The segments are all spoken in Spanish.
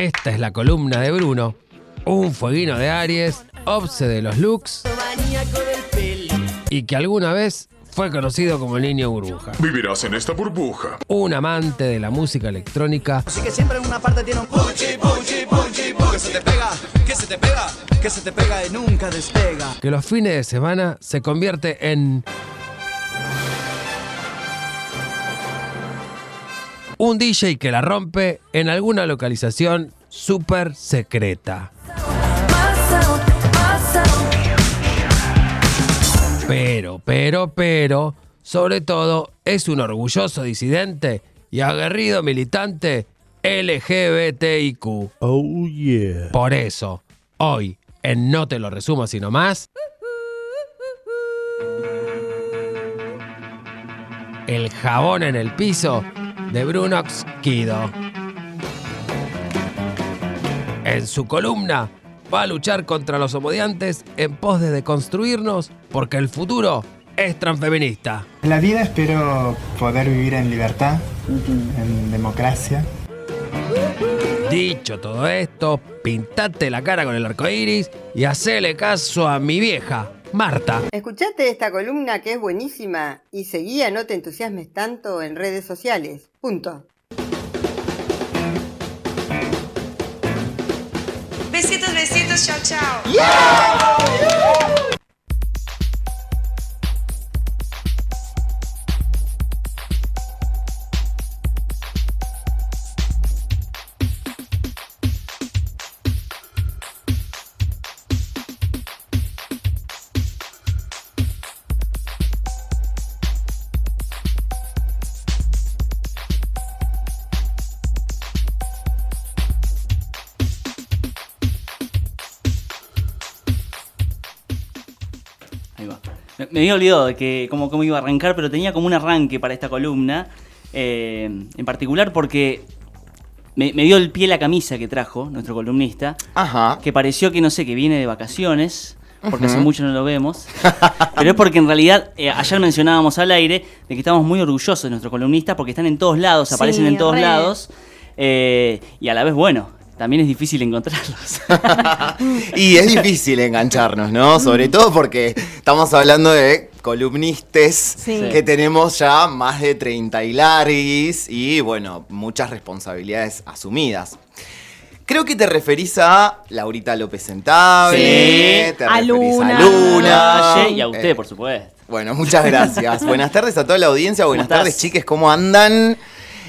Esta es la columna de Bruno, un fueguino de Aries, obse de los looks y que alguna vez fue conocido como el niño burbuja. Vivirás en esta burbuja. Un amante de la música electrónica Así que siempre en una parte tiene un puchi, puchi, puchi, pu- que se te pega, que se te pega, que se te pega y nunca despega. que los fines de semana se convierte en un DJ que la rompe en alguna localización súper secreta. Pero, pero, pero, sobre todo es un orgulloso disidente y aguerrido militante LGBTIQ. Oh yeah. Por eso, hoy, en No Te Lo Resumo Sino Más, el jabón en el piso de Brunox Kido. En su columna va a luchar contra los homodiantes en pos de deconstruirnos porque el futuro es transfeminista. En la vida espero poder vivir en libertad, en democracia. Dicho todo esto, pintate la cara con el arco iris y hacele caso a mi vieja, Marta. Escuchate esta columna que es buenísima y seguía No te entusiasmes tanto en redes sociales. Punto. Besitos, besitos, chao, chao. Ahí Me, me había olvidado de que cómo, cómo iba a arrancar, pero tenía como un arranque para esta columna. eh, en particular porque me, me dio el pie la camisa que trajo nuestro columnista. Ajá. Que pareció que no sé, que viene de vacaciones. Porque hace mucho no lo vemos. Pero es porque en realidad eh, ayer mencionábamos al aire de que estamos muy orgullosos de nuestros columnistas porque están en todos lados, Sí, aparecen en todos re. lados. eh, y a la vez, bueno, también es difícil encontrarlos. Y es difícil engancharnos, ¿no? Sobre todo porque estamos hablando de columnistas Sí. que tenemos ya más de 30 y larguis y, bueno, muchas responsabilidades asumidas. Creo que te referís a Laurita López Sentable, Sí. te A referís Luna. a Luna. Y a usted, Eh, por supuesto. Bueno, muchas gracias. Buenas tardes a toda la audiencia. Buenas tardes, chiques. ¿Cómo andan?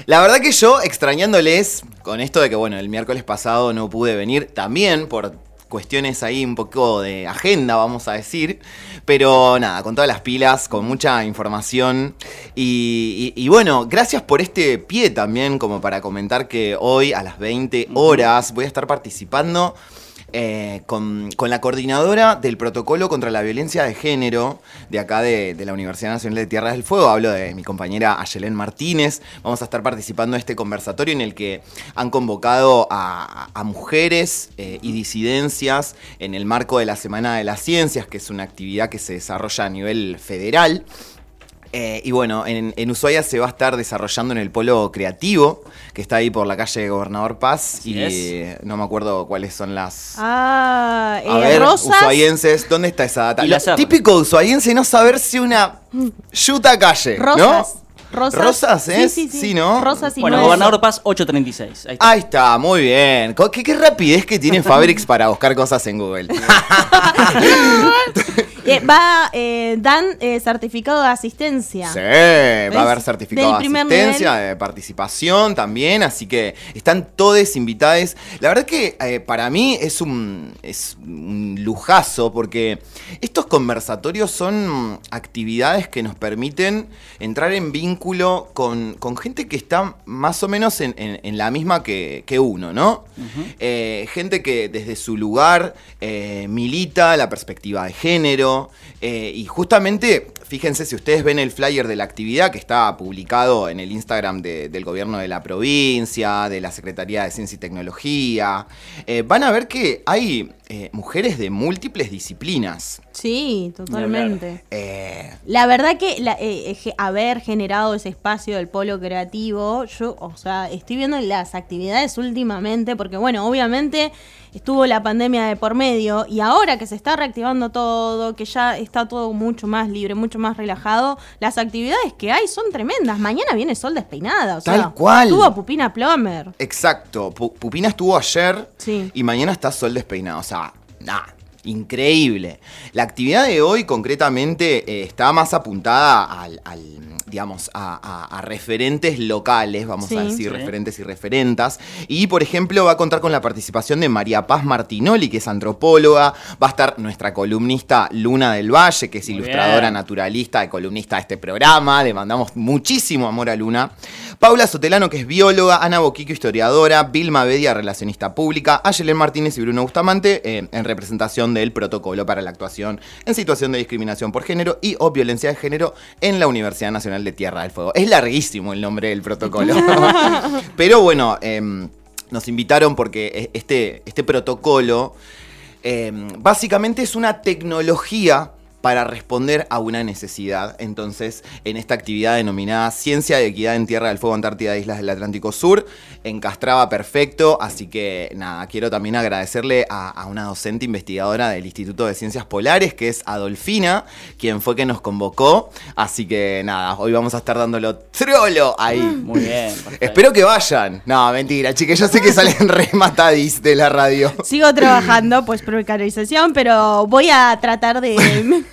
La verdad que yo, extrañándoles, con esto de que, bueno, el miércoles pasado no pude venir, también por cuestiones ahí un poco de agenda, vamos a decir. Pero nada, con todas las pilas, con mucha información. Y, y- bueno, gracias por este pie también, como para comentar que hoy a las 20 horas voy a estar participando eh, con, la coordinadora del protocolo contra la violencia de género de acá de, de la Universidad Nacional de Tierra del Fuego. Hablo de mi compañera Ayelén Martínez. Vamos a estar participando en este conversatorio en el que han convocado a, a mujeres eh, y disidencias en el marco de la Semana de las Ciencias, que es una actividad que se desarrolla a nivel federal. Eh, y bueno, en, en Ushuaia se va a estar desarrollando en el polo creativo, que está ahí por la calle Gobernador Paz. Así y es. eh, no me acuerdo cuáles son las. Ah, A eh, ver, Rosas. ushuaienses, ¿dónde está esa data? Y Lo típico ushuaiense no saber si una yuta calle, Rosas. ¿no? Rosas. Rosas, ¿es? Sí, sí, sí. Sí, ¿no? Rosas y Bueno. Gobernador Paz 836. Ahí está. Ahí está, muy bien. ¿Qué, qué rapidez que tiene Fabrics para buscar cosas en Google. Eh, va, eh, dan eh, certificado de asistencia. Sí, va a haber certificado Del de asistencia, de participación también, así que están todos invitados. La verdad que eh, para mí es un, es un lujazo porque estos conversatorios son actividades que nos permiten entrar en vínculo con, con gente que está más o menos en, en- en la misma que, que uno, ¿no? Eh, gente que desde su lugar eh, milita la perspectiva de género, eh, y justamente, fíjense, si ustedes ven el flyer de la actividad que está publicado en el Instagram de- del gobierno de la provincia, de la Secretaría de Ciencia y Tecnología, eh, van a ver que hay eh, mujeres de múltiples disciplinas. Sí, totalmente. Eh, La verdad que la- eh, eh, haber generado ese espacio del polo creativo, yo, o sea, estoy viendo las actividades últimamente, porque bueno, obviamente estuvo la pandemia de por medio y ahora que se está reactivando todo, que ya está todo mucho más libre, mucho más relajado, las actividades que hay son tremendas. Mañana viene Sol despeinada, o sea, Tal cual. Tuvo Pupina Plomer. Exacto. Pu- Pupina estuvo ayer Sí. y mañana está Sol despeinado. O sea, nada. Increíble. La actividad de hoy concretamente eh, está más apuntada al, al, digamos, a, a- a referentes locales, vamos Sí. a decir, Sí. referentes y referentas. Y, por ejemplo, va a contar con la participación de María Paz Martinoli, que es antropóloga. Va a estar nuestra columnista Luna del Valle, que es Muy ilustradora, bien. naturalista y columnista de este programa. Le mandamos muchísimo amor a Luna. Paula Sotelano, que es bióloga. Ana Boquico, historiadora. Vilma Bedia, relacionista pública. Ayelen Martínez y Bruno Bustamante, eh, en representación del protocolo para la actuación en situación de discriminación por género y o violencia de género en la Universidad Nacional de Tierra del Fuego. Es larguísimo el nombre del protocolo. Pero bueno, em, nos invitaron porque e- este, este protocolo em, básicamente es una tecnología para responder a una necesidad. Entonces, en esta actividad denominada Ciencia de Equidad en Tierra del Fuego, Antártida, Islas del Atlántico Sur, encastraba perfecto. Así que, nada, quiero también agradecerle a, a una docente investigadora del Instituto de Ciencias Polares, que es Adolfina, quien fue que nos convocó. Así que, nada, hoy vamos a estar dándolo trolo ahí. Muy bien. perfecto. Espero que vayan. No, mentira, chicas, yo sé que salen re matadis de la radio. Sigo trabajando, pues precarización, pero voy a tratar de...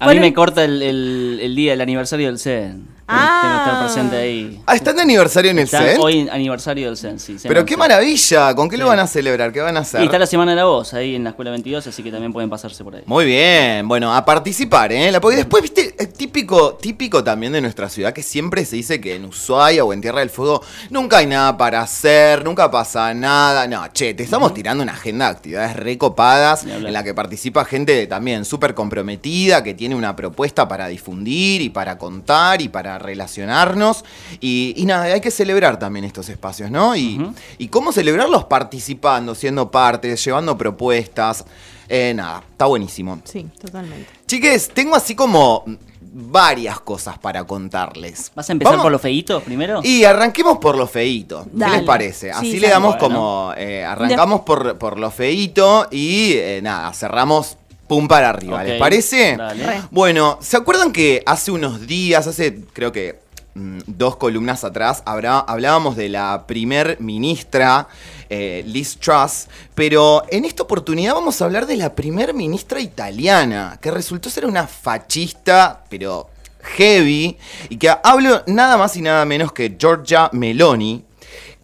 A mí me corta el, el- el día, el aniversario del CEN. Ah. Tengo que estar presente ahí. Ah, ¿están de aniversario en el Está CEN? Hoy aniversario del CEN, sí. Pero qué maravilla, ¿con qué lo van a celebrar? ¿Qué van a hacer? Y está la Semana de la Voz ahí en la Escuela 22, así que también pueden pasarse por ahí. Muy bien, bueno, a participar, ¿eh? La- Porque después, viste, es típico, típico también de nuestra ciudad que siempre se dice que en Ushuaia o en Tierra del Fuego nunca hay nada para hacer, nunca pasa nada. No, che, te estamos tirando una agenda de actividades recopadas en la que participa gente también súper comprometida, que tiene una propuesta para difundir y para contar y para relacionarnos. Y, y nada, hay que celebrar también estos espacios, ¿no? Y, cómo celebrarlos participando, siendo parte, llevando propuestas. Eh, nada, está buenísimo. Sí, totalmente. Chiques, tengo así como varias cosas para contarles. ¿Vas a empezar Vamos- por los feitos primero? Y arranquemos por lo feito. ¿Qué les parece? Sí, Así sí. le damos Bueno. como. eh, arrancamos por, por lo feito y eh, nada, cerramos pum para arriba. Ok, ¿Les parece? dale. Re. Bueno, ¿se acuerdan que hace unos días, hace creo que mm, dos columnas atrás, habrá- hablábamos de la primer ministra eh, Liz Truss, pero en esta oportunidad vamos a hablar de la primer ministra italiana, que resultó ser una fachista, pero heavy, y que hablo nada más y nada menos que Giorgia Meloni,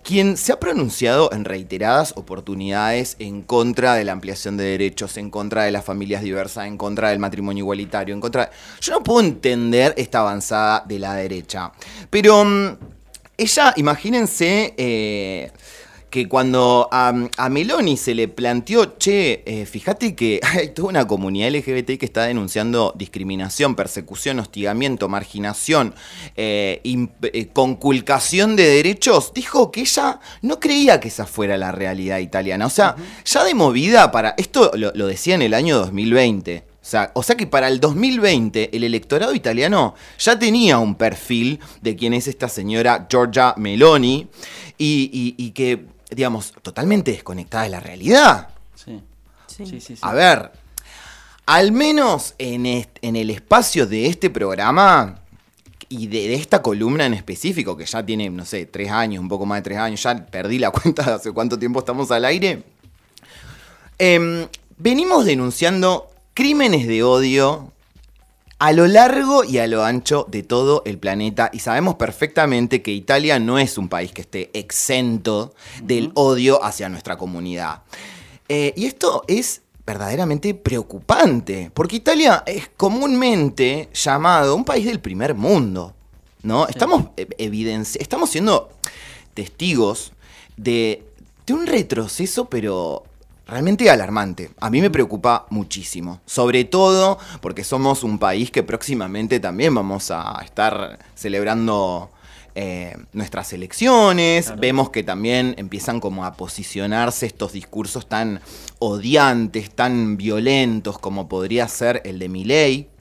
quien se ha pronunciado en reiteradas oportunidades en contra de la ampliación de derechos, en contra de las familias diversas, en contra del matrimonio igualitario, en contra... Yo no puedo entender esta avanzada de la derecha. Pero mm, ella, imagínense... eh, que cuando a, a Meloni se le planteó, che, eh, fíjate que hay toda una comunidad LGBT que está denunciando discriminación, persecución, hostigamiento, marginación, eh, eh, conculcación de derechos, dijo que ella no creía que esa fuera la realidad italiana. O sea, ya de movida para... Esto lo, lo decía en el año 2020. O sea, o sea que para el 2020 el electorado italiano ya tenía un perfil de quién es esta señora Giorgia Meloni y, y- y que, digamos, totalmente desconectada de la realidad. Sí. Sí. Sí, sí, sí. A ver, al menos en, el espacio de este programa y de, de esta columna en específico, que ya tiene, no sé, tres años, un poco más de tres años, ya perdí la cuenta de hace cuánto tiempo estamos al aire, em, venimos denunciando crímenes de odio a lo largo y a lo ancho de todo el planeta y sabemos perfectamente que Italia no es un país que esté exento del odio hacia nuestra comunidad. Eh, y esto es verdaderamente preocupante, porque Italia es comúnmente llamado un país del primer mundo, ¿no? Estamos, eh, estamos siendo testigos de, de un retroceso, pero realmente alarmante. A mí me preocupa muchísimo. Sobre todo porque somos un país que próximamente también vamos a estar celebrando eh, nuestras elecciones. Vemos que también empiezan como a posicionarse estos discursos tan odiantes, tan violentos como podría ser el de Milei.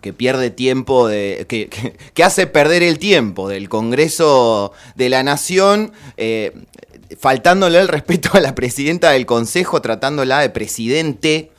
Que pierde tiempo, de, que, que- que hace perder el tiempo del Congreso de la Nación, eh, faltándole el respeto a la presidenta del Consejo, tratándola de presidente,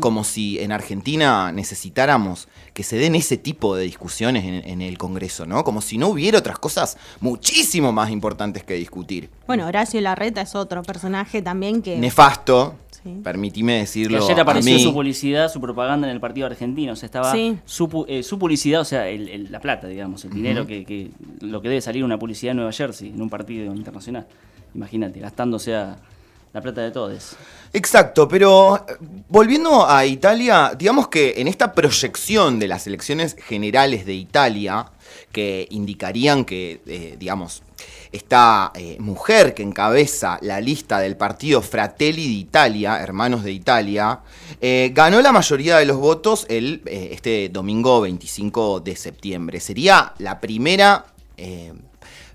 como si en Argentina necesitáramos que se den ese tipo de discusiones en, en el Congreso, ¿no? Como si no hubiera otras cosas muchísimo más importantes que discutir. Bueno, Horacio Larreta es otro personaje también que... Nefasto, Sí. permitime Que decirlo. ayer a apareció mí. su publicidad, su propaganda en el partido argentino. O sea, estaba Sí. su, pu- eh, su publicidad, o sea, el- el- la plata, digamos, el dinero que, que- lo que debe salir una publicidad en Nueva Jersey, en un partido internacional. Imagínate, gastándose a la plata de todos. Exacto, pero eh, volviendo a Italia, digamos que en esta proyección de las elecciones generales de Italia, que indicarían que, eh, digamos, esta eh, mujer que encabeza la lista del partido Fratelli d'Italia, Hermanos de Italia, ganó la mayoría de los votos el, este domingo 25 de septiembre. Sería la primera...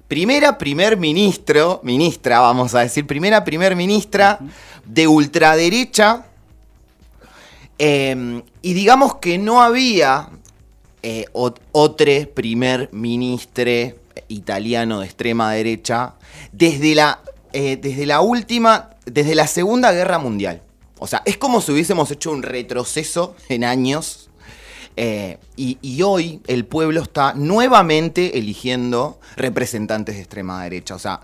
Primera primer ministro, ministra, vamos a decir, primera primer ministra de ultraderecha. eh, y digamos que no había eh, ot- otro primer ministro italiano de extrema derecha desde la, eh, desde la última, desde la Segunda Guerra Mundial. O sea, es como si hubiésemos hecho un retroceso en años. Eh, y, y hoy el pueblo está nuevamente eligiendo representantes de extrema derecha. O sea,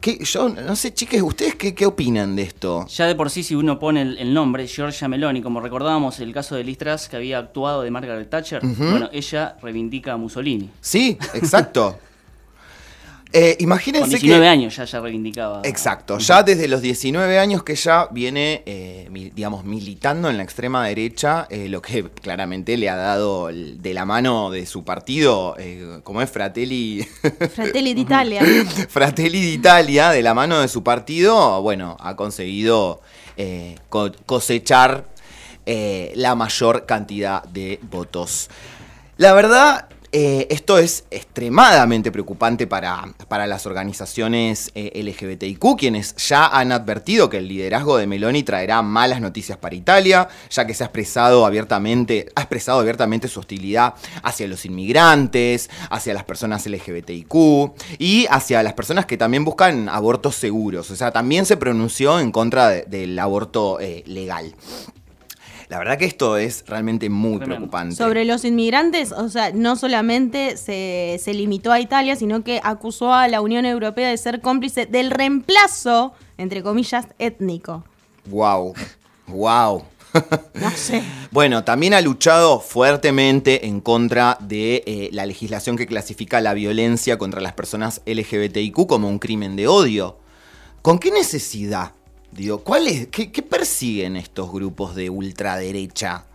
¿qué- yo no sé, chiques, ¿ustedes qué, qué opinan de esto? Ya de por sí, si uno pone el, el nombre, Giorgia Meloni, como recordábamos el caso de Liz Truss, que había actuado de Margaret Thatcher, bueno, ella reivindica a Mussolini. Sí, exacto. Eh, Con imagínense 19 que... años ya, ya reivindicaba. Exacto, ya desde los 19 años que ya viene, eh, mi- digamos, militando en la extrema derecha, eh, lo que claramente le ha dado el- de la mano de su partido, eh, como es Fratelli, Fratelli d'Italia. Fratelli d'Italia, de la mano de su partido, bueno, ha conseguido eh, co- cosechar eh, la mayor cantidad de votos. La verdad, eh, esto es extremadamente preocupante para, para las organizaciones eh, LGBTIQ, quienes ya han advertido que el liderazgo de Meloni traerá malas noticias para Italia, ya que se ha expresado abiertamente, ha expresado abiertamente su hostilidad hacia los inmigrantes, hacia las personas LGBTIQ y hacia las personas que también buscan abortos seguros. O sea, también se pronunció en contra de- del aborto eh, legal. La verdad que esto es realmente muy Tremendo. preocupante. Sobre los inmigrantes, o sea, no solamente se, se limitó a Italia, sino que acusó a la Unión Europea de ser cómplice del reemplazo, entre comillas, étnico. Wow, wow. No sé. Bueno, también ha luchado fuertemente en contra de eh, la legislación que clasifica la violencia contra las personas LGBTIQ como un crimen de odio. ¿Con qué necesidad? Digo, ¿cuál es, qué, persiguen estos grupos de ultraderecha?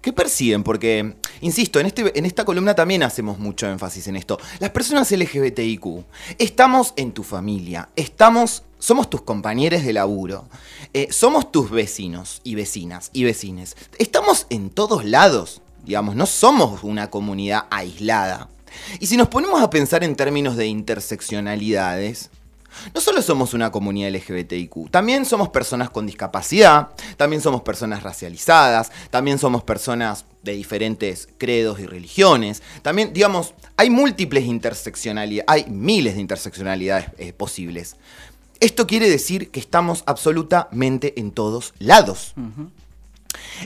¿Qué persiguen? Porque, insisto, en, este, esta columna también hacemos mucho énfasis en esto. Las personas LGBTIQ, estamos en tu familia, estamos, somos tus compañeros de laburo, eh, somos tus vecinos y vecinas y vecines. Estamos en todos lados, digamos, no somos una comunidad aislada. Y si nos ponemos a pensar en términos de interseccionalidades, no solo somos una comunidad LGBTIQ, también somos personas con discapacidad, también somos personas racializadas, también somos personas de diferentes credos y religiones. También, digamos, hay múltiples interseccionalidades, hay miles de interseccionalidades eh, posibles. Esto quiere decir que estamos absolutamente en todos lados.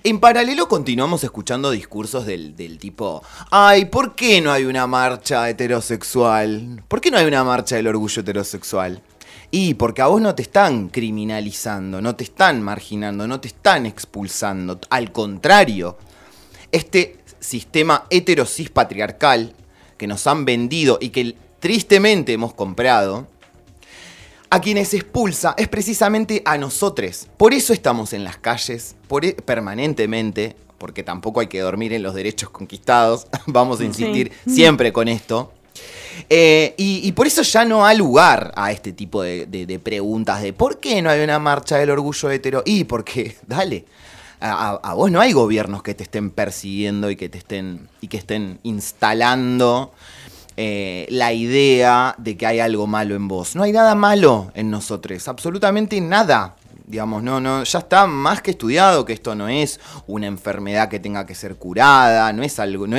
En paralelo continuamos escuchando discursos del, del tipo, ay, ¿por qué no hay una marcha heterosexual? ¿Por qué no hay una marcha del orgullo heterosexual? Y porque a vos no te están criminalizando, no te están marginando, no te están expulsando. Al contrario, este sistema heterosis patriarcal que nos han vendido y que tristemente hemos comprado, a quienes expulsa es precisamente a nosotros. Por eso estamos en las calles por e- permanentemente, porque tampoco hay que dormir en los derechos conquistados. Vamos a insistir Sí. siempre con esto. Eh, y, y por eso ya no ha lugar a este tipo de, de- de preguntas de ¿por qué no hay una marcha del orgullo hetero? Y porque, dale, a, a- a vos no hay gobiernos que te estén persiguiendo y que te estén, y que estén instalando eh, la idea de que hay algo malo en vos. No hay nada malo en nosotros, absolutamente nada. Digamos, no, no, ya está más que estudiado que esto no es una enfermedad que tenga que ser curada, no es algo, no,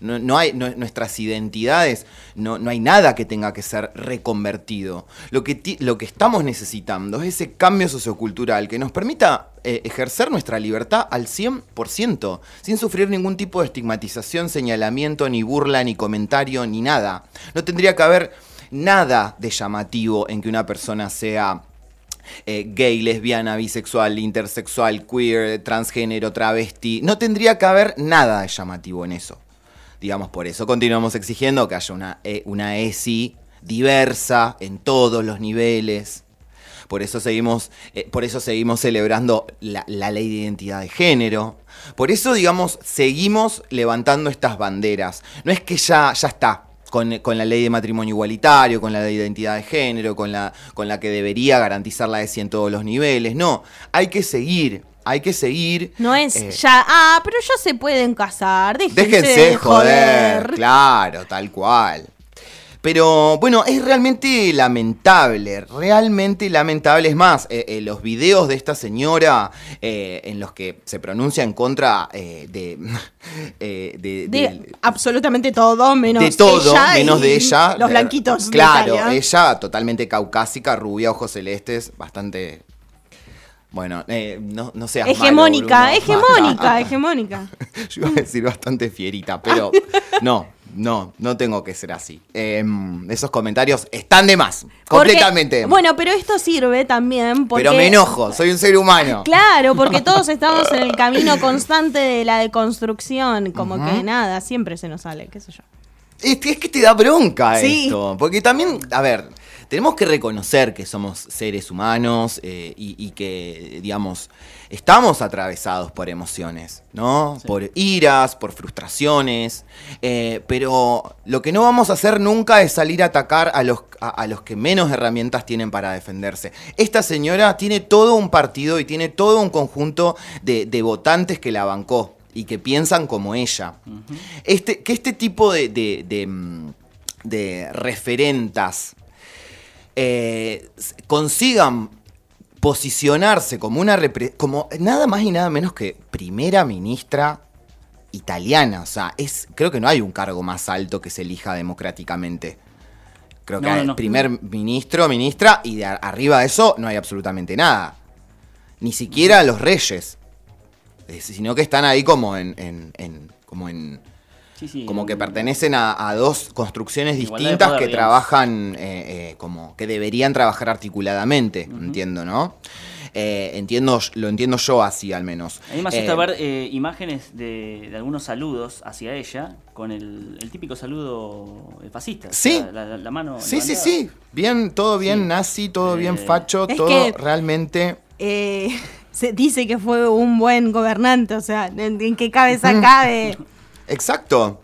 no, no hay, no- nuestras identidades, no, no hay nada que tenga que ser reconvertido. Lo que, lo que estamos necesitando es ese cambio sociocultural que nos permita eh, ejercer nuestra libertad al 100%, sin sufrir ningún tipo de estigmatización, señalamiento, ni burla, ni comentario, ni nada. No tendría que haber nada de llamativo en que una persona sea eh, gay, lesbiana, bisexual, intersexual, queer, transgénero, travesti. No tendría que haber nada de llamativo en eso. Digamos, por eso continuamos exigiendo que haya una, eh, una ESI diversa en todos los niveles. Por eso seguimos, eh, por eso seguimos celebrando la, la ley de identidad de género. Por eso, digamos, seguimos levantando estas banderas. No es que ya, ya está. Con, con la ley de matrimonio igualitario, con la de identidad de género, con la, con la que debería garantizar la ESI en todos los niveles. No, hay que seguir, hay que seguir. No es eh, ya, ah, pero ya se pueden casar. Déjense, Déjense de joder, joder. claro, tal cual. Pero bueno, es realmente lamentable, realmente lamentable. Es más, eh, eh, los videos de esta señora eh, en los que se pronuncia en contra de, de, De del- absolutamente todo, menos de todo, ella menos y de ella. Los de- blanquitos. de Claro, ella totalmente caucásica, rubia, ojos celestes, bastante. Bueno, eh, no, no seas malo, Hegemónica, Bruno. hegemónica, hegemónica. Yo iba a decir bastante fierita, pero no, no, no tengo que ser así. Em, esos comentarios están de más, Porque- completamente. Bueno, pero esto sirve también porque... pero me enojo, soy un ser humano. Claro, porque todos estamos en el camino constante de la deconstrucción, como que nada, siempre se nos sale, qué sé yo. Es que, es que te da bronca Sí. esto. Porque también, a ver, tenemos que reconocer que somos seres humanos eh, y, y que, digamos, estamos atravesados por emociones, ¿no? Por iras, por frustraciones. eh, pero lo que no vamos a hacer nunca es salir a atacar a los, a, a los que menos herramientas tienen para defenderse. Esta señora tiene todo un partido y tiene todo un conjunto de, de votantes que la bancó y que piensan como ella. este, que este tipo de, de, de, mm, de referentas eh, consigan posicionarse como una como nada más y nada menos que primera ministra italiana. O sea, es, creo que no hay un cargo más alto que se elija democráticamente. Creo que No, primer ministro, ministra, y de arriba de eso no hay absolutamente nada. Ni siquiera los reyes. Eh, Sino que están ahí como en. en- en- como en. Sí, sí, Como que en- pertenecen a, a dos construcciones distintas poder, que digamos. trabajan eh, eh, como que deberían trabajar articuladamente, entiendo, ¿no? Eh, entiendo, lo entiendo yo así al menos. A mí me Eh, asusta ver eh, imágenes de, de algunos saludos hacia ella con el, el típico saludo fascista. Sí. La, la- la mano. Sí, sí, levantada. sí. Bien, todo bien Sí. nazi, todo bien facho, todo que- realmente. Eh, se dice que fue un buen gobernante, o sea, ¿en, en qué cabeza cabe? Exacto.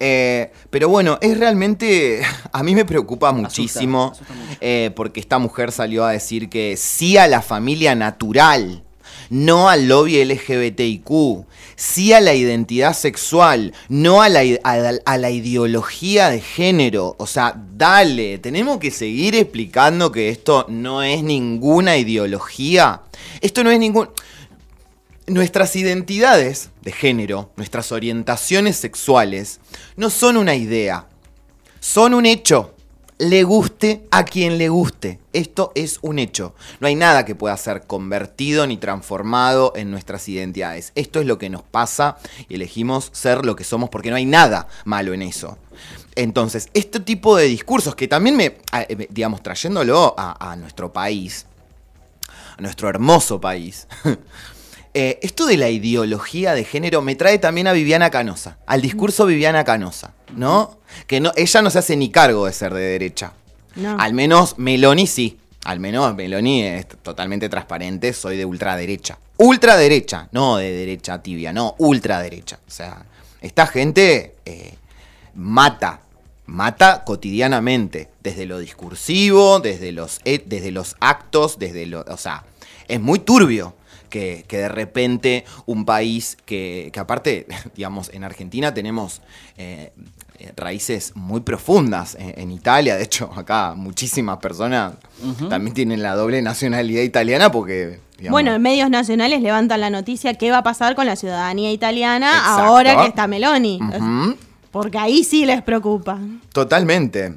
Eh, pero bueno, es realmente. A mí me preocupa muchísimo. asusta mucho. eh, porque esta mujer salió a decir que sí a la familia natural. No al lobby LGBTIQ, sí a la identidad sexual, no a la, i- a la- a la ideología de género. O sea, dale, tenemos que seguir explicando que esto no es ninguna ideología. Esto no es ningún... Nuestras identidades de género, nuestras orientaciones sexuales, no son una idea, son un hecho. Le guste a quien le guste. Esto es un hecho. No hay nada que pueda ser convertido ni transformado en nuestras identidades. Esto es lo que nos pasa y elegimos ser lo que somos porque no hay nada malo en eso. Entonces, este tipo de discursos que también me, eh, digamos, trayéndolo a, a nuestro país, a nuestro hermoso país. Eh, esto de la ideología de género me trae también a Viviana Canosa, al discurso Viviana Canosa, ¿no? Que no, ella no se hace ni cargo de ser de derecha. No. Al menos Meloni sí. Al menos Meloni es totalmente transparente, soy de ultraderecha. Ultraderecha, no de derecha tibia, no, ultraderecha. O sea, esta gente eh, mata, mata cotidianamente, desde lo discursivo, desde los, e- desde los actos, desde lo. O sea, es muy turbio. Que, que de repente un país que, que aparte, digamos, en Argentina tenemos eh, eh, raíces muy profundas. En, en Italia, de hecho, acá muchísimas personas también tienen la doble nacionalidad italiana porque... digamos, Bueno, en medios nacionales levantan la noticia qué va a pasar con la ciudadanía italiana Exacto. ahora que está Meloni. Porque ahí sí les preocupa. Totalmente.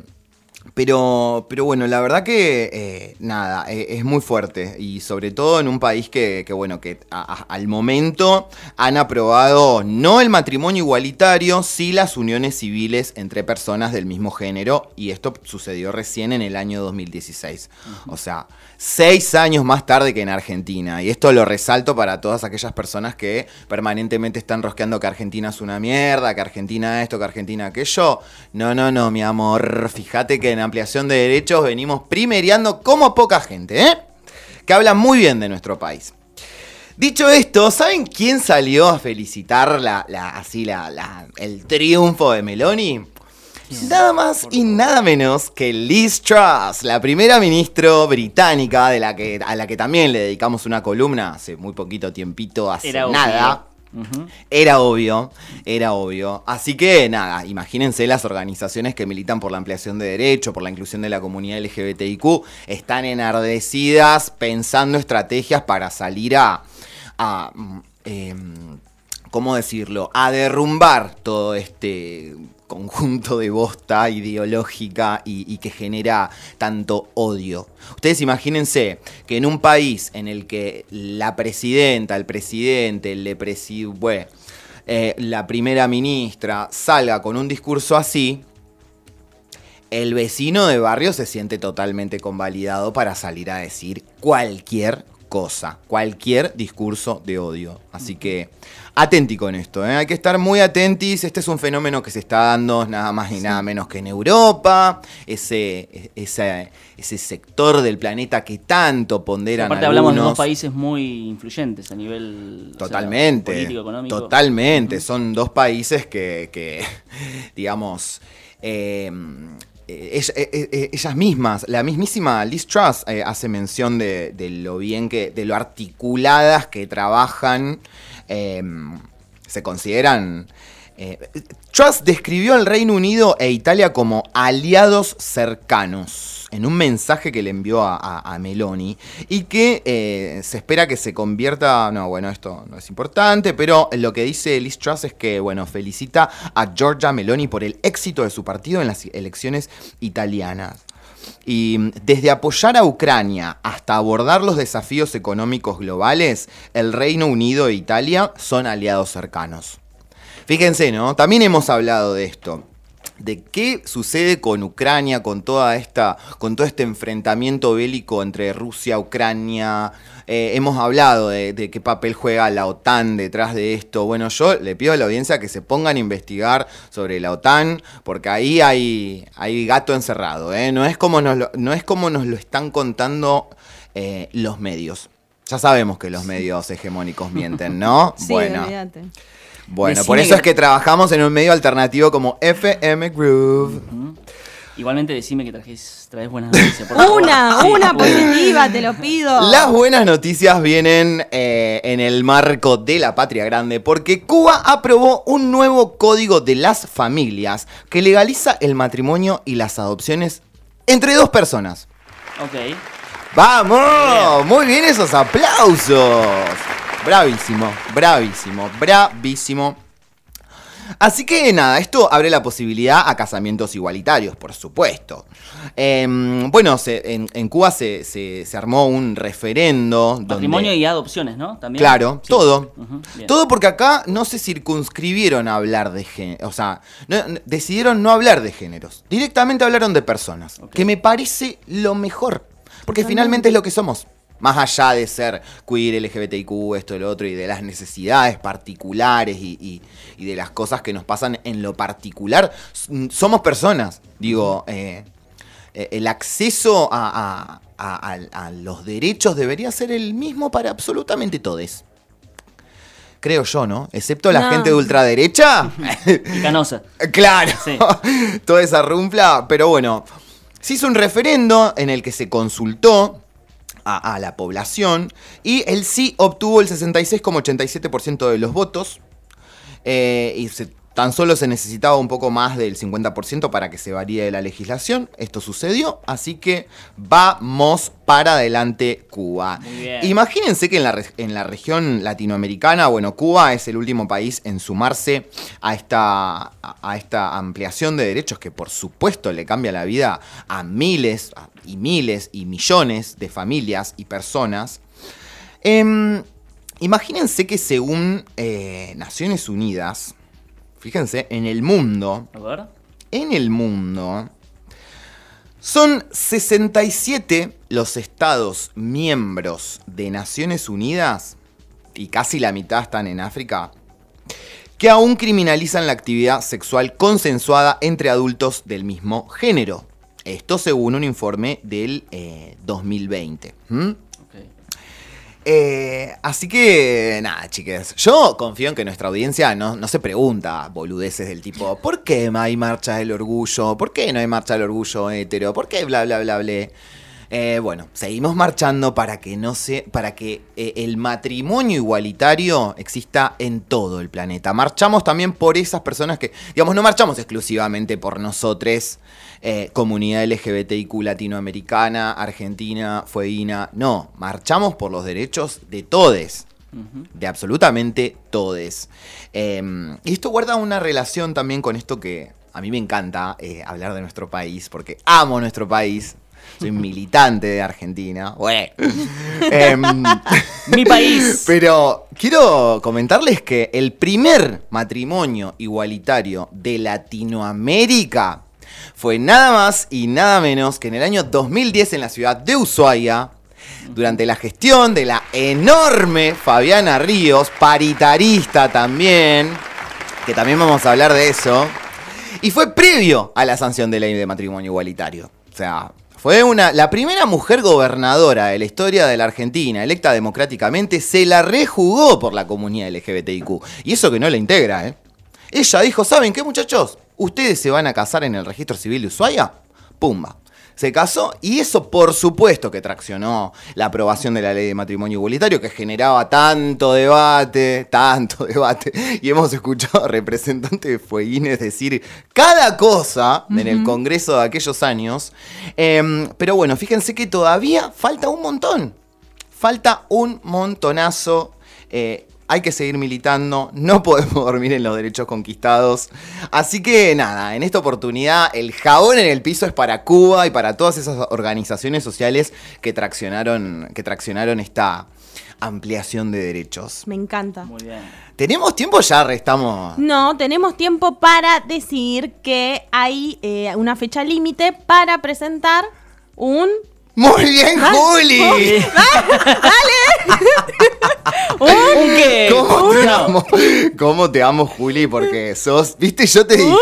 Pero, pero bueno, la verdad que eh, nada, eh, es muy fuerte. Y sobre todo en un país que, que, bueno, que a- a- al momento han aprobado no el matrimonio igualitario, sí las uniones civiles entre personas del mismo género. Y esto sucedió recién en el año 2016. O sea, seis años más tarde que en Argentina y esto lo resalto para todas aquellas personas que permanentemente están rosqueando que Argentina es una mierda, que Argentina esto, que Argentina aquello. No, no, no, mi amor. Fíjate que en ampliación de derechos venimos primereando como poca gente, ¿eh? Que habla muy bien de nuestro país. Dicho esto, ¿saben quién salió a felicitar la, así la- el triunfo de Meloni? Nada más y nada menos que Liz Truss, la primera ministra británica de la que, a la que también le dedicamos una columna hace muy poquito tiempito, hace Era obvio. nada. Era obvio, era obvio. Así que nada, imagínense las organizaciones que militan por la ampliación de derechos, por la inclusión de la comunidad LGBTIQ, están enardecidas pensando estrategias para salir a, a mm, em, ¿cómo decirlo? A derrumbar todo este conjunto de bosta ideológica y, que genera tanto odio. Ustedes imagínense que en un país en el que la presidenta, el presidente, eh, la primera ministra salga con un discurso así, el vecino de barrio se siente totalmente convalidado para salir a decir cualquier cosa, cualquier discurso de odio. Así que atenti con esto, ¿eh? hay que estar muy atentis. Este es un fenómeno que se está dando nada más ni nada menos que en Europa, ese, ese, ese sector del planeta que tanto ponderan Aparte hablamos de dos países muy influyentes a nivel o sea, Totalmente. político, económico. Totalmente. Son dos países que, que, digamos, eh, eh, ella- eh, eh, ellas mismas, la mismísima Liz Truss eh, hace mención de, lo bien que, de lo articuladas que trabajan, eh, se consideran... eh, Truss describió al Reino Unido e Italia como aliados cercanos en un mensaje que le envió a, Meloni y que eh, se espera que se convierta, no, bueno, esto no es importante, pero lo que dice Liz Truss es que, bueno, felicita a Giorgia Meloni por el éxito de su partido en las elecciones italianas. Y mm, desde apoyar a Ucrania hasta abordar los desafíos económicos globales, el Reino Unido e Italia son aliados cercanos. Fíjense, ¿no? También hemos hablado de esto. De qué sucede con Ucrania, con toda esta, con todo este enfrentamiento bélico entre Rusia, Ucrania. Eh, hemos hablado de, de qué papel juega la OTAN detrás de esto. Bueno, yo le pido a la audiencia que se pongan a investigar sobre la OTAN, porque ahí hay, hay gato encerrado. ¿eh? No, es como nos lo, no es como nos lo están contando eh, los medios. Ya sabemos que los medios hegemónicos mienten, ¿no? Sí, bueno. olvídate. Bueno, Decime por eso que- es que trabajamos en un medio alternativo como FM Groove. Igualmente decime que trajes, traes buenas noticias. por favor. Una, Sí, una positiva, te lo pido. Las buenas noticias vienen eh, en el marco de la patria grande, porque Cuba aprobó un nuevo código de las familias que legaliza el matrimonio y las adopciones entre dos personas. Ok. ¡Vamos! Muy bien esos aplausos. Bravísimo, bravísimo, bravísimo. Así que nada, esto abre la posibilidad a casamientos igualitarios, por supuesto. Em, bueno, se- en, en Cuba se, se- se armó un referendo. donde- Matrimonio y adopciones, ¿no? También. Claro, Sí. todo. Todo porque acá no se circunscribieron a hablar de género. O sea, no- no- decidieron no hablar de géneros. Directamente hablaron de personas. Que me parece lo mejor. Porque finalmente es lo que somos. Más allá de ser queer, LGBTIQ, esto y lo otro, y de las necesidades particulares y, y- y de las cosas que nos pasan en lo particular, s- somos personas. Digo, eh, eh, el acceso a, a- a- a- a los derechos debería ser el mismo para absolutamente todos. creo yo, ¿no? Excepto la No. gente de ultraderecha. Y Canosa. Claro, Sí. toda esa rumpla, pero bueno, se hizo un referendo en el que se consultó a, la población y el sí obtuvo el 66,87% de los votos eh, y se- tan solo se necesitaba un poco más del 50% para que se varíe la legislación. Esto sucedió, así que vamos para adelante Cuba. Imagínense que en la, re- en la región latinoamericana, bueno, Cuba es el último país en sumarse a esta, a, a esta ampliación de derechos que por supuesto le cambia la vida a miles y miles y millones de familias y personas. Em, imagínense que según eh, Naciones Unidas, fíjense, en el mundo, A ver. en el mundo, son 67 los estados miembros de Naciones Unidas, y casi la mitad están en África, que aún criminalizan la actividad sexual consensuada entre adultos del mismo género. Esto según un informe del eh, 2020. ¿m? Eh, así que, nada, chiques. Yo confío en que nuestra audiencia no, no se pregunta boludeces del tipo, ¿por qué hay marcha del orgullo? ¿Por qué no hay marcha del orgullo hetero? ¿Por qué bla, bla, bla, bla? Eh, bueno, seguimos marchando para que no se, para que eh, el matrimonio igualitario exista en todo el planeta. Marchamos también por esas personas que, digamos, no marchamos exclusivamente por nosotros, eh, comunidad LGBTIQ latinoamericana, argentina, fueguina. No, marchamos por los derechos de todes. De absolutamente todes. Eh, y esto guarda una relación también con esto que a mí me encanta hablar de nuestro país, porque amo nuestro país. Soy militante de Argentina. Güey. Em, Mi país. pero quiero comentarles que el primer matrimonio igualitario de Latinoamérica fue nada más y nada menos que en el año 2010 en la ciudad de Ushuaia, durante la gestión de la enorme Fabiana Ríos, paritarista también, que también vamos a hablar de eso, y fue previo a la sanción de ley de matrimonio igualitario. O sea, fue una, la primera mujer gobernadora de la historia de la Argentina, electa democráticamente, se la rejugó por la comunidad LGBTIQ. Y eso que no la integra, ¿eh? Ella dijo, ¿saben qué muchachos? Ustedes se van a casar en el registro civil de Ushuaia. Pumba. Se casó y eso por supuesto que traccionó la aprobación de la ley de matrimonio igualitario que generaba tanto debate, tanto debate. Y hemos escuchado representantes de Fueguines decir cada cosa en el Congreso de aquellos años. Em, pero bueno, fíjense que todavía falta un montón. Falta un montonazo. eh, hay que seguir militando, no podemos dormir en los derechos conquistados. Así que nada, en esta oportunidad el jabón en el piso es para Cuba y para todas esas organizaciones sociales que traccionaron, que traccionaron esta ampliación de derechos. Me encanta. Muy bien. ¿Tenemos tiempo? Ya restamos. No, tenemos tiempo para decir que hay eh, una fecha límite para presentar un... Muy bien, Juli. ¿Un ¿Cómo te, amo? ¿Cómo te amo, Juli? Porque sos, viste, yo te dije,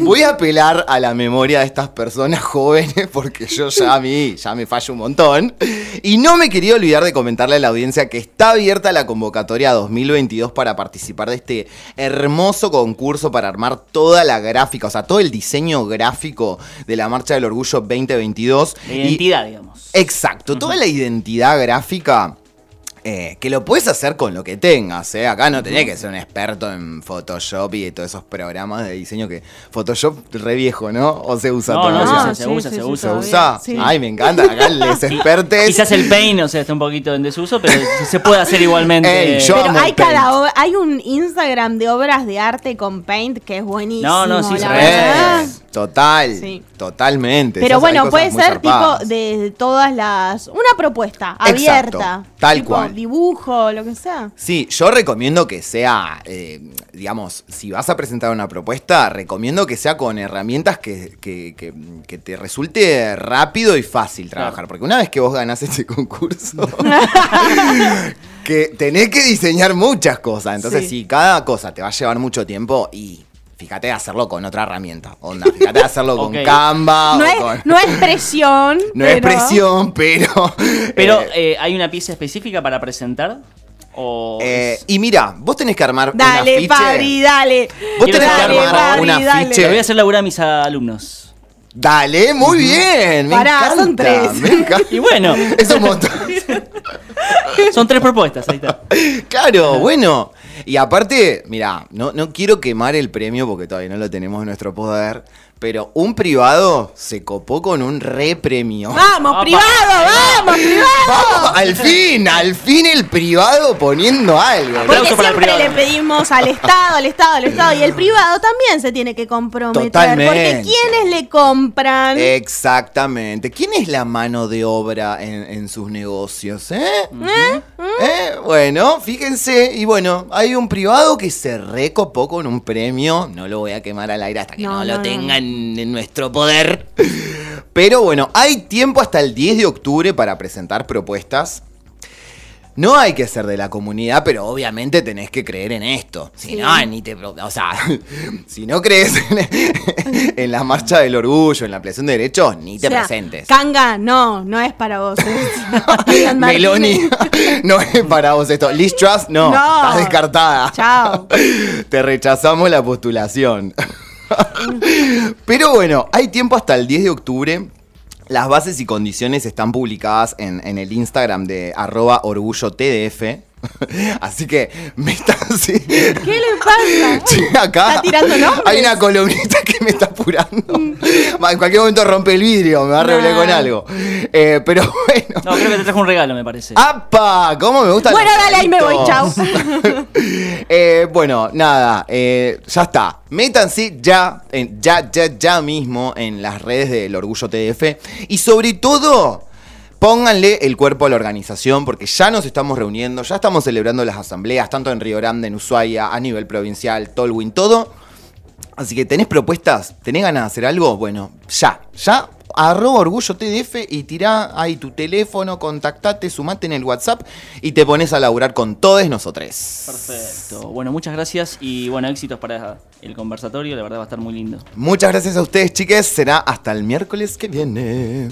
voy a apelar a la memoria de estas personas jóvenes porque yo ya a mí ya me fallo un montón. Y no me quería olvidar de comentarle a la audiencia que está abierta la convocatoria 2022 para participar de este hermoso concurso para armar toda la gráfica, o sea, todo el diseño gráfico de la Marcha del Orgullo 2022. La Y- identidad, digamos. Exacto, toda la identidad gráfica. Eh, que lo puedes hacer con lo que tengas, ¿eh? Acá no tenés que ser un experto en Photoshop y de todos esos programas de diseño que Photoshop re viejo, ¿no? O se usa No, todavía. no, Ah, se sí, usa, sí, se usa. ¿Se usa? sí. Ay, me encanta. Acá les expertes. Quizás el paint, o sea, está un poquito en desuso, pero se puede hacer igualmente. Ey, yo- Pero amo hay el Paint. cada ob- hay un Instagram de obras de arte con Paint que es buenísimo. No, no, sí, la. Eh, total, Sí. totalmente. Pero Esas- bueno, puede ser tipo de todas las. Una propuesta Exacto, abierta. tal tipo cual. Dibujo, lo que sea. Sí, yo recomiendo que sea, eh, digamos, si vas a presentar una propuesta, recomiendo que sea con herramientas que, que- que- que te resulte rápido y fácil trabajar. Claro. Porque una vez que vos ganás este concurso, que tenés que diseñar muchas cosas. Entonces, Sí. si cada cosa te va a llevar mucho tiempo y... Fíjate de hacerlo con otra herramienta. Onda, fíjate de hacerlo con Ok. Canva. No o es, con- no es presión. no es presión, pero. Pero eh, eh, hay una pieza específica para presentar. O Eh, es- y mira, vos tenés que armar un Dale, afiche. Fabri, dale. Vos tenés que armar Fabri, un afiche. Le voy a hacer laburar a mis alumnos. Dale, muy bien. Me Pará, encanta, son tres. me encanta. Y bueno, Es un montón. son tres propuestas, ahí está. Claro, bueno. Y aparte, mira, no, no quiero quemar el premio porque todavía no lo tenemos en nuestro poder. Pero un privado se copó con un repremio. Vamos, privado, vamos, privado. Vamos, al fin, al fin el privado poniendo algo. Porque Aplauso para el siempre le pedimos al Estado, al Estado, al Estado. Y el privado también se tiene que comprometer. Totalmente. Porque ¿quiénes le compran? Exactamente. ¿Quién es la mano de obra en, en sus negocios? ¿eh? ¿Eh? Bueno, fíjense. Y bueno, hay un privado que se recopó con un premio. No lo voy a quemar al aire hasta que no, No, lo no, tengan en nuestro poder. Pero bueno, hay tiempo hasta el 10 de octubre para presentar propuestas. No hay que ser de la comunidad, pero obviamente tenés que creer en esto. Si no, ni te. O sea, si no crees en, en la marcha del orgullo, en la ampliación de derechos, ni te O sea, presentes. Kanga, no, no es para vos. Martínez. Meloni, no es para vos esto. Liz Truss, no, No. estás descartada. Chao. Te rechazamos la postulación. Pero bueno, hay tiempo hasta el 10 de octubre. Las bases y condiciones están publicadas en, el Instagram de arroba orgullo TDF. Así que me está así. ¿Qué le pasa? Sí, acá ¿Está tirando nombres? hay una columnita que me está apurando. Va, En cualquier momento rompe el vidrio, me va a revelar con algo. Eh, pero bueno. No, creo que te trajo un regalo, me parece. ¡Apa! ¿Cómo me gusta Bueno, dale, ahí me voy, chau. Eh, bueno, nada, eh, ya está. Métanse ya, en- ya, ya, ya mismo en las redes del Orgullo TDF. Y sobre todo, pónganle el cuerpo a la organización, porque ya nos estamos reuniendo, ya estamos celebrando las asambleas, tanto en Río Grande, en Ushuaia, a nivel provincial, Tolwyn, todo. Así que tenés propuestas, tenés ganas de hacer algo, bueno, ya, ya, arroba orgullo TDF y tirá ahí tu teléfono, contactate, sumate en el WhatsApp y te pones a laburar con todos nosotros. Perfecto. Bueno, muchas gracias y bueno, éxitos para el conversatorio, la verdad va a estar muy lindo. Muchas gracias a ustedes, chiques. Será hasta el miércoles que viene.